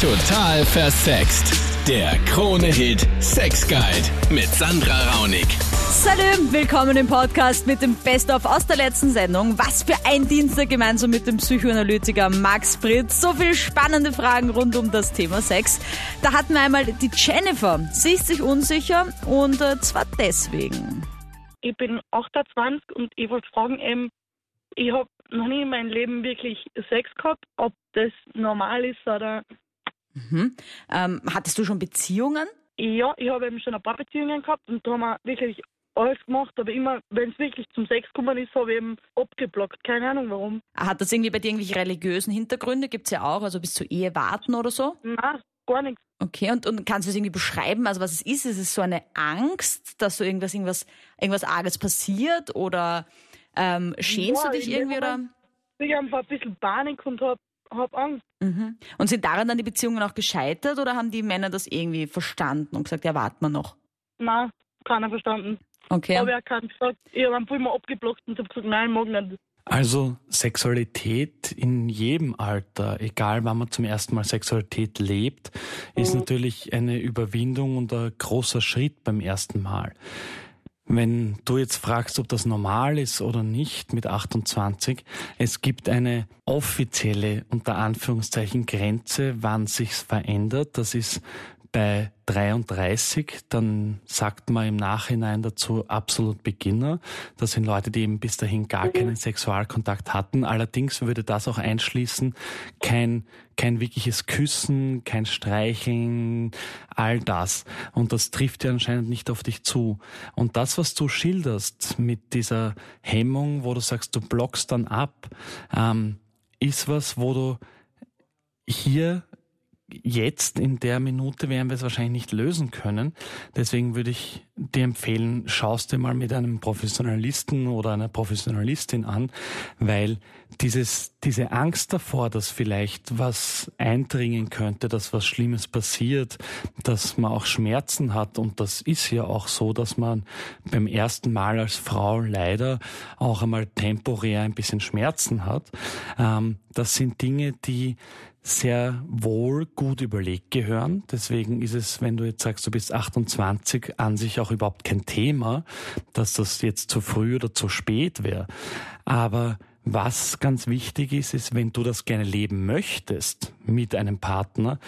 Total versext. Der Krone-Hit Sex Guide mit Sandra Raunig. Salut, willkommen im Podcast mit dem Best-of aus der letzten Sendung. Was für ein Dienstag gemeinsam mit dem Psychoanalytiker Max Fritz. So viele spannende Fragen rund um das Thema Sex. Da hatten wir einmal die Jennifer. Sie ist sich unsicher und äh, zwar deswegen. Ich bin 28 und ich wollte fragen, eben, ich habe noch nie in meinem Leben wirklich Sex gehabt, ob das normal ist oder. Mhm. Ähm, hattest du schon Beziehungen? Ja, ich habe eben schon ein paar Beziehungen gehabt und da haben wir wirklich alles gemacht, aber immer, wenn es wirklich zum Sex gekommen ist, habe ich eben abgeblockt. Keine Ahnung warum. Hat das irgendwie bei dir irgendwelche religiösen Hintergründe? Gibt es ja auch, also bis zur Ehe warten oder so? Nein, gar nichts. Okay, und, und kannst du es irgendwie beschreiben, also was es ist? Ist es so eine Angst, dass so irgendwas, irgendwas, irgendwas Arges passiert oder ähm, schämst Ja, du dich irgendwie oder? Ich habe ein bisschen Panik und habe hab Angst. Mhm. Und sind daran dann die Beziehungen auch gescheitert oder haben die Männer das irgendwie verstanden und gesagt, ja, warten wir noch? Nein, keiner verstanden. Okay. Habe ich auch keinen gesagt. Ich habe einfach immer abgeblockt und habe gesagt, nein, mag nicht. Also Sexualität in jedem Alter, egal wann man zum ersten Mal Sexualität lebt, ist natürlich eine Überwindung und ein großer Schritt beim ersten Mal. Wenn du jetzt fragst, ob das normal ist oder nicht mit 28, es gibt eine offizielle, unter Anführungszeichen, Grenze, wann sich's verändert. Das ist bei 33, dann sagt man im Nachhinein dazu absolut Beginner. Das sind Leute, die eben bis dahin gar keinen Sexualkontakt hatten. Allerdings würde das auch einschließen, kein, kein wirkliches Küssen, kein Streicheln, all das. Und das trifft ja anscheinend nicht auf dich zu. Und das, was du schilderst mit dieser Hemmung, wo du sagst, du blockst dann ab, ähm, ist was, wo du hier jetzt in der Minute werden wir es wahrscheinlich nicht lösen können. Deswegen würde ich dir empfehlen, schaust dir mal mit einem Professionalisten oder einer Professionalistin an, weil dieses, diese Angst davor, dass vielleicht was eindringen könnte, dass was Schlimmes passiert, dass man auch Schmerzen hat und das ist ja auch so, dass man beim ersten Mal als Frau leider auch einmal temporär ein bisschen Schmerzen hat. Ähm, das sind Dinge, die sehr wohl gut überlegt gehören. Deswegen ist es, wenn du jetzt sagst, du bist 28, an sich auch überhaupt kein Thema, dass das jetzt zu früh oder zu spät wäre. Aber was ganz wichtig ist, ist, wenn du das gerne leben möchtest mit einem Partner,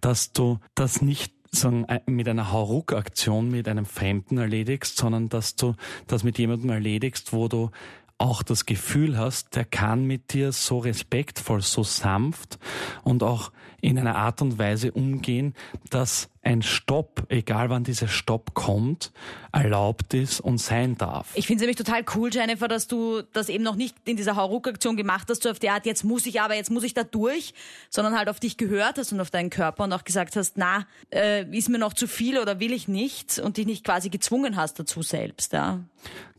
dass du das nicht äh, mit einer Hauruck-Aktion mit einem Fremden erledigst, sondern dass du das mit jemandem erledigst, wo du auch das Gefühl hast, der kann mit dir so respektvoll, so sanft und auch in einer Art und Weise umgehen, dass ein Stopp, egal wann dieser Stopp kommt, erlaubt ist und sein darf. Ich finde es nämlich total cool, Jennifer, dass du das eben noch nicht in dieser Hauruck-Aktion gemacht hast, so auf die Art, jetzt muss ich aber, jetzt muss ich da durch, sondern halt auf dich gehört hast und auf deinen Körper und auch gesagt hast, na, äh, ist mir noch zu viel oder will ich nicht und dich nicht quasi gezwungen hast dazu selbst, ja.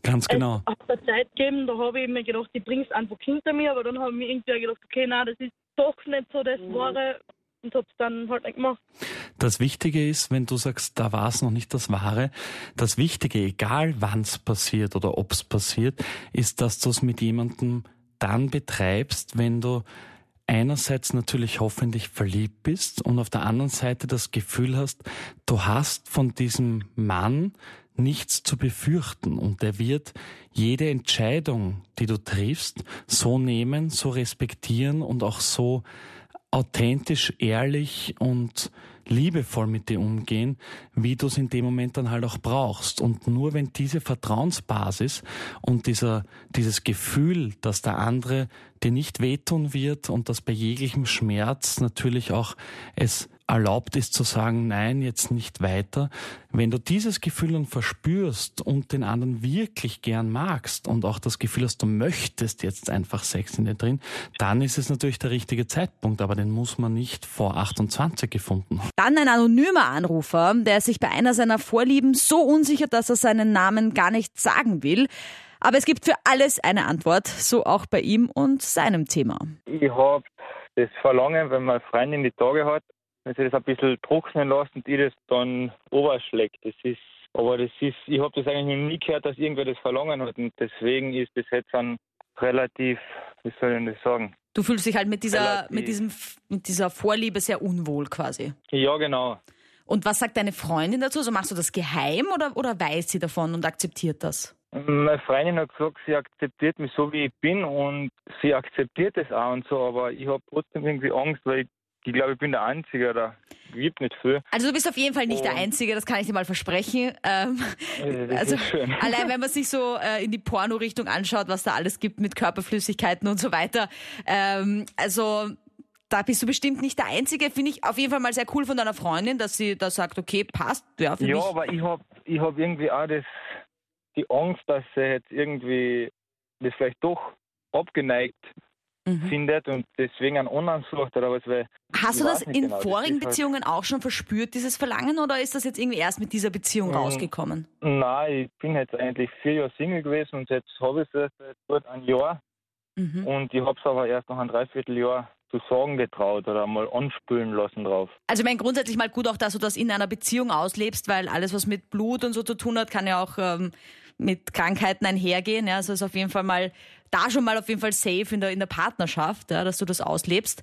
Ganz genau. Es hat eine Zeit gegeben, da habe ich mir gedacht, ich bring's einfach hinter mir, aber dann habe ich mir irgendwie gedacht, okay, nein, das ist doch nicht so das Wahre und hab's dann halt nicht gemacht. Das Wichtige ist, wenn du sagst, da war es noch nicht das Wahre, das Wichtige, egal wann es passiert oder ob es passiert, ist, dass du es mit jemandem dann betreibst, wenn du einerseits natürlich hoffentlich verliebt bist und auf der anderen Seite das Gefühl hast, du hast von diesem Mann nichts zu befürchten und der wird jede Entscheidung, die du triffst, so nehmen, so respektieren und auch so authentisch, ehrlich und liebevoll mit dir umgehen, wie du es in dem Moment dann halt auch brauchst. Und nur wenn diese Vertrauensbasis und dieser, dieses Gefühl, dass der andere dir nicht wehtun wird und dass bei jeglichem Schmerz natürlich auch es erlaubt ist zu sagen, nein, jetzt nicht weiter. Wenn du dieses Gefühl dann verspürst und den anderen wirklich gern magst und auch das Gefühl hast, du möchtest jetzt einfach Sex in dir drin, dann ist es natürlich der richtige Zeitpunkt, aber den muss man nicht vor 28 gefunden haben. Dann ein anonymer Anrufer, der sich bei einer seiner Vorlieben so unsicher, dass er seinen Namen gar nicht sagen will. Aber es gibt für alles eine Antwort, so auch bei ihm und seinem Thema. Ich habe das Verlangen, wenn meine Freundin die Tage hat, wenn sie das ein bisschen trocknen lässt und ich das dann überschlägt. Das ist, aber das ist, ich habe das eigentlich nie gehört, dass irgendwer das Verlangen hat und deswegen ist das jetzt dann relativ, wie soll ich das sagen, Du fühlst dich halt mit dieser, mit diesem, mit dieser Vorliebe sehr unwohl quasi. Ja, genau. Und was sagt deine Freundin dazu? Also machst du das geheim oder, oder weiß sie davon und akzeptiert das? Meine Freundin hat gesagt, sie akzeptiert mich so, wie ich bin und sie akzeptiert es auch und so, aber ich habe trotzdem irgendwie Angst, weil ich, ich glaube, ich bin der Einzige, der gibt nicht viel. Also du bist auf jeden Fall nicht der Und- Einzige, das kann ich dir mal versprechen. Ähm, Äh, also allein wenn man sich so äh, in die Porno-Richtung anschaut, was da alles gibt mit Körperflüssigkeiten und so weiter. Ähm, also da bist du bestimmt nicht der Einzige. Finde ich auf jeden Fall mal sehr cool von deiner Freundin, dass sie da sagt, okay, passt. Ja, Ja, aber ich habe ich hab irgendwie auch das, die Angst, dass sie jetzt irgendwie das vielleicht doch abgeneigt Mhm. findet und deswegen einen anderen sucht oder was, weil Hast du das in genau, das vorigen ist halt- Beziehungen auch schon verspürt, dieses Verlangen, oder ist das jetzt irgendwie erst mit dieser Beziehung Mhm. rausgekommen? Nein, ich bin jetzt eigentlich vier Jahre Single gewesen und jetzt habe ich es seit gut ein Jahr Mhm. und ich habe es aber erst nach einem Dreivierteljahr zu sagen getraut oder mal anspülen lassen drauf. Also ich meine grundsätzlich mal gut auch, dass du das in einer Beziehung auslebst, weil alles, was mit Blut und so zu tun hat, kann ja auch ähm, mit Krankheiten einhergehen. Ja, also ist auf jeden Fall mal da schon mal auf jeden Fall safe in der in der Partnerschaft, ja, dass du das auslebst.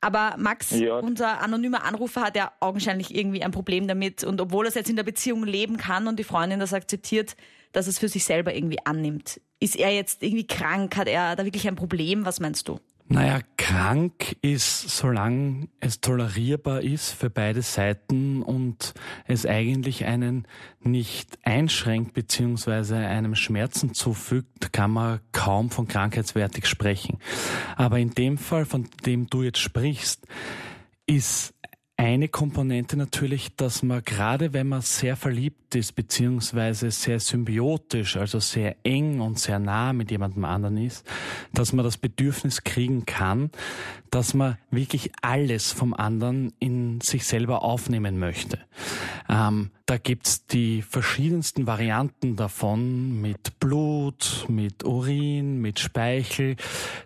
Aber Max, Ja. unser anonymer Anrufer, hat ja augenscheinlich irgendwie ein Problem damit. Und obwohl er es jetzt in der Beziehung leben kann und die Freundin das akzeptiert, dass es für sich selber irgendwie annimmt. Ist er jetzt irgendwie krank? Hat er da wirklich ein Problem? Was meinst du? Naja, krank ist, solange es tolerierbar ist für beide Seiten und es eigentlich einen nicht einschränkt beziehungsweise einem Schmerzen zufügt, kann man kaum von krankheitswertig sprechen. Aber in dem Fall, von dem du jetzt sprichst, ist eine Komponente natürlich, dass man gerade wenn man sehr verliebt ist, beziehungsweise sehr symbiotisch, also sehr eng und sehr nah mit jemandem anderen ist, dass man das Bedürfnis kriegen kann, dass man wirklich alles vom anderen in sich selber aufnehmen möchte. Ähm, da gibt's die verschiedensten Varianten davon mit Blut, mit Urin, mit Speichel.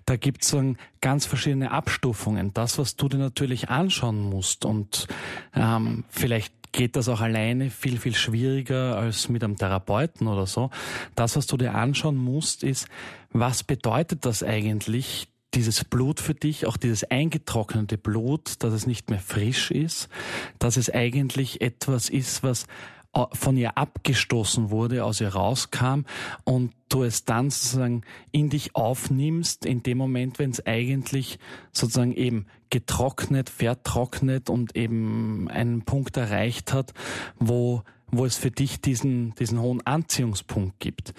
Da gibt's so ganz verschiedene Abstufungen. Das, was du dir natürlich anschauen musst und ähm, vielleicht geht das auch alleine viel, viel schwieriger als mit einem Therapeuten oder so. Das, was du dir anschauen musst, ist, was bedeutet das eigentlich, dieses Blut für dich, auch dieses eingetrocknete Blut, dass es nicht mehr frisch ist, dass es eigentlich etwas ist, was von ihr abgestoßen wurde, aus ihr rauskam und du es dann sozusagen in dich aufnimmst, in dem Moment, wenn es eigentlich sozusagen eben getrocknet, vertrocknet und eben einen Punkt erreicht hat, wo, wo es für dich diesen, diesen hohen Anziehungspunkt gibt.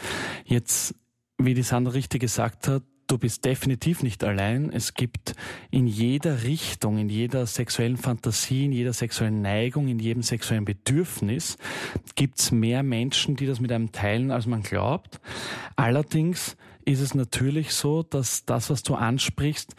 Jetzt, wie die Sandra richtig gesagt hat, du bist definitiv nicht allein. Es gibt in jeder Richtung, in jeder sexuellen Fantasie, in jeder sexuellen Neigung, in jedem sexuellen Bedürfnis gibt's mehr Menschen, die das mit einem teilen, als man glaubt. Allerdings ist es natürlich so, dass das, was du ansprichst,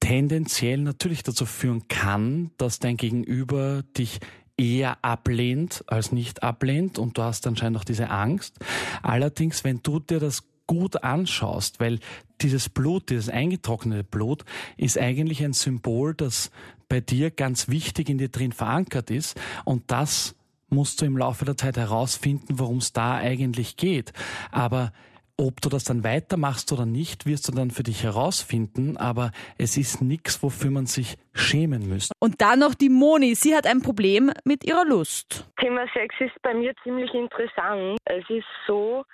tendenziell natürlich dazu führen kann, dass dein Gegenüber dich eher ablehnt als nicht ablehnt und du hast anscheinend auch diese Angst. Allerdings, wenn du dir das gut anschaust, weil dieses Blut, dieses eingetrocknete Blut, ist eigentlich ein Symbol, das bei dir ganz wichtig in dir drin verankert ist und das musst du im Laufe der Zeit herausfinden, worum es da eigentlich geht. Aber ob du das dann weitermachst oder nicht, wirst du dann für dich herausfinden, aber es ist nichts, wofür man sich schämen müsste. Und dann noch die Moni. Sie hat ein Problem mit ihrer Lust. Thema Sex ist bei mir ziemlich interessant. Es ist so,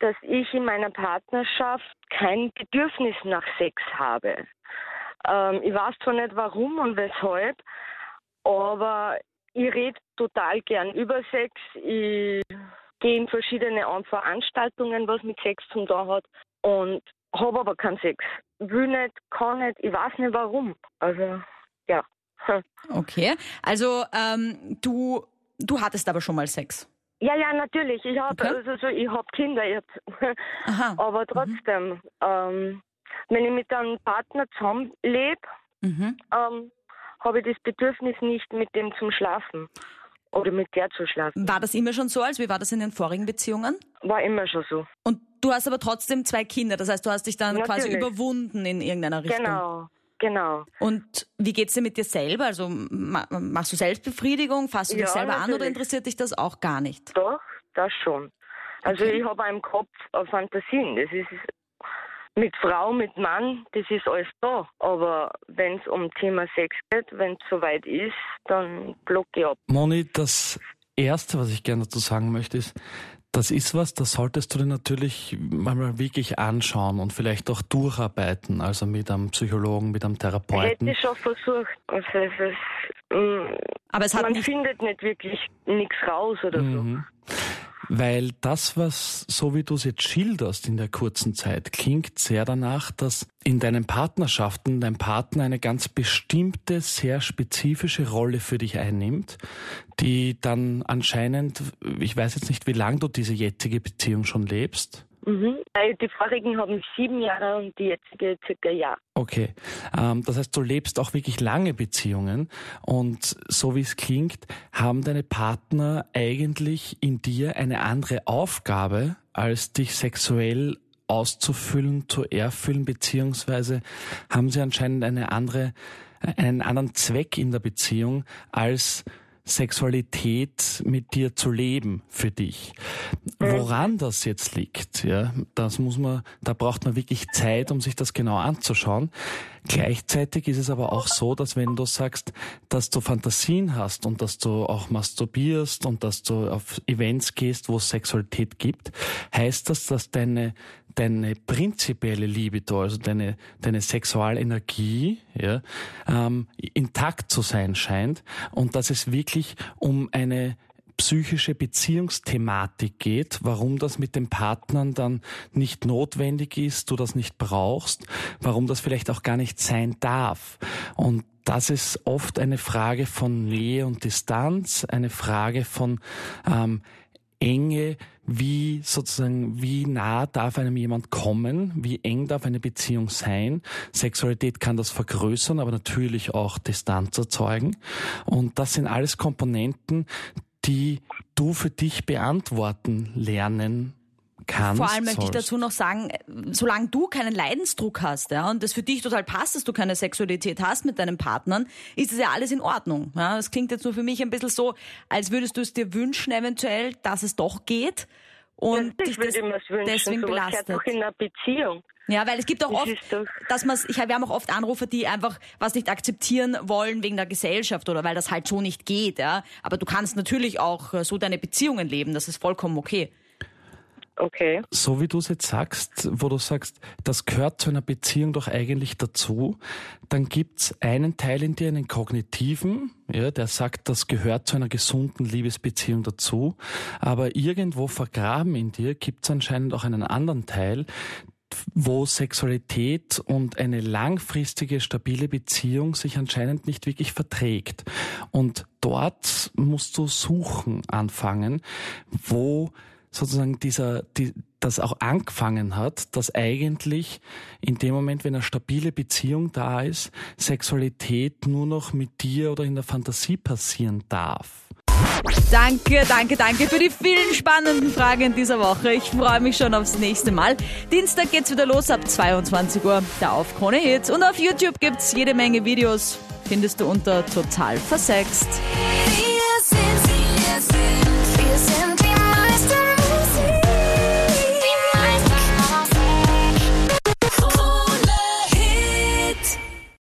dass ich in meiner Partnerschaft kein Bedürfnis nach Sex habe. Ähm, ich weiß zwar nicht warum und weshalb, aber ich rede total gern über Sex. Ich gehe in verschiedene Veranstaltungen, was mit Sex zu tun hat und habe aber keinen Sex. Will nicht, kann nicht, ich weiß nicht warum. Also, ja. Okay. Also ähm, du, du hattest aber schon mal Sex. Ja, ja, natürlich. Ich habe Okay. also, so, ich hab Kinder jetzt. Aha. Aber trotzdem, ähm, wenn ich mit einem Partner zusammenlebe, Mhm. ähm, habe ich das Bedürfnis nicht, mit dem zum Schlafen oder mit der zu schlafen. War das immer schon so, als wie war das in den vorigen Beziehungen? War immer schon so. Und du hast aber trotzdem zwei Kinder, das heißt, du hast dich dann quasi Natürlich. überwunden in irgendeiner Richtung. Genau, genau. Und wie geht's dir mit dir selber? Also ma machst du Selbstbefriedigung, fasst du dich Ja, selber an oder natürlich. interessiert dich das auch gar nicht? Doch, das schon. Also Okay. ich habe im Kopf äh, Fantasien. Das ist mit Frau, mit Mann, das ist alles da. Aber wenn es um Thema Sex geht, wenn es soweit ist, dann blocke ich ab. Moni, das Erste, was ich gerne dazu sagen möchte, ist, das ist was, das solltest du dir natürlich mal wirklich anschauen und vielleicht auch durcharbeiten, also mit einem Psychologen, mit einem Therapeuten. Hätte ich schon versucht. Also es ist, mm, Aber es hat man nicht findet nicht wirklich nichts raus oder Mhm. Weil das, was, so wie du es jetzt schilderst in der kurzen Zeit, klingt sehr danach, dass in deinen Partnerschaften dein Partner eine ganz bestimmte, sehr spezifische Rolle für dich einnimmt, die dann anscheinend, ich weiß jetzt nicht, wie lange du diese jetzige Beziehung schon lebst. Mhm. Weil Die vorigen haben sieben Jahre und die jetzige circa ein Jahr. Okay, ähm, das heißt, du lebst auch wirklich lange Beziehungen und so wie es klingt, haben deine Partner eigentlich in dir eine andere Aufgabe, als dich sexuell auszufüllen, zu erfüllen, beziehungsweise haben sie anscheinend eine andere, einen anderen Zweck in der Beziehung, als Sexualität mit dir zu leben für dich. Woran das jetzt liegt, ja, das muss man, da braucht man wirklich Zeit, um sich das genau anzuschauen. Gleichzeitig ist es aber auch so, dass wenn du sagst, dass du Fantasien hast und dass du auch masturbierst und dass du auf Events gehst, wo es Sexualität gibt, heißt das, dass deine deine prinzipielle Libido, also deine, deine Sexualenergie, ja, ähm, intakt zu sein scheint und dass es wirklich um eine psychische Beziehungsthematik geht, warum das mit den Partnern dann nicht notwendig ist, du das nicht brauchst, warum das vielleicht auch gar nicht sein darf. Und das ist oft eine Frage von Nähe und Distanz, eine Frage von ähm, Enge, wie sozusagen, wie nah darf einem jemand kommen, wie eng darf eine Beziehung sein. Sexualität kann das vergrößern, aber natürlich auch Distanz erzeugen. Und das sind alles Komponenten, die du für dich beantworten lernen kannst. Vor allem möchte ich dazu noch sagen, solange du keinen Leidensdruck hast, ja, und das für dich total passt, dass du keine Sexualität hast mit deinen Partnern, ist es ja alles in Ordnung. Ja. Das klingt jetzt nur für mich ein bisschen so, als würdest du es dir wünschen eventuell, dass es doch geht und das dich würde das ich mir wünschen. deswegen Sowas belastet. doch in einer Beziehung. Ja, weil es gibt auch Das oft, dass man ich wir haben auch oft Anrufer, die einfach was nicht akzeptieren wollen wegen der Gesellschaft oder weil das halt so nicht geht, ja. Aber du kannst natürlich auch äh, so deine Beziehungen leben, das ist vollkommen okay. Okay. so wie du es jetzt sagst, wo du sagst, das gehört zu einer Beziehung doch eigentlich dazu, dann gibt's einen Teil in dir, einen kognitiven, ja, der sagt, das gehört zu einer gesunden Liebesbeziehung dazu. Aber irgendwo vergraben in dir gibt's anscheinend auch einen anderen Teil, wo Sexualität und eine langfristige, stabile Beziehung sich anscheinend nicht wirklich verträgt. Und dort musst du suchen anfangen, wo sozusagen dieser, die, das auch angefangen hat, dass eigentlich in dem Moment, wenn eine stabile Beziehung da ist, Sexualität nur noch mit dir oder in der Fantasie passieren darf. Danke, danke, danke für die vielen spannenden Fragen in dieser Woche. Ich freue mich schon aufs nächste Mal. Dienstag geht's wieder los ab 22 Uhr, da auf Krone Hits. Und auf YouTube gibt's jede Menge Videos. Findest du unter total versext.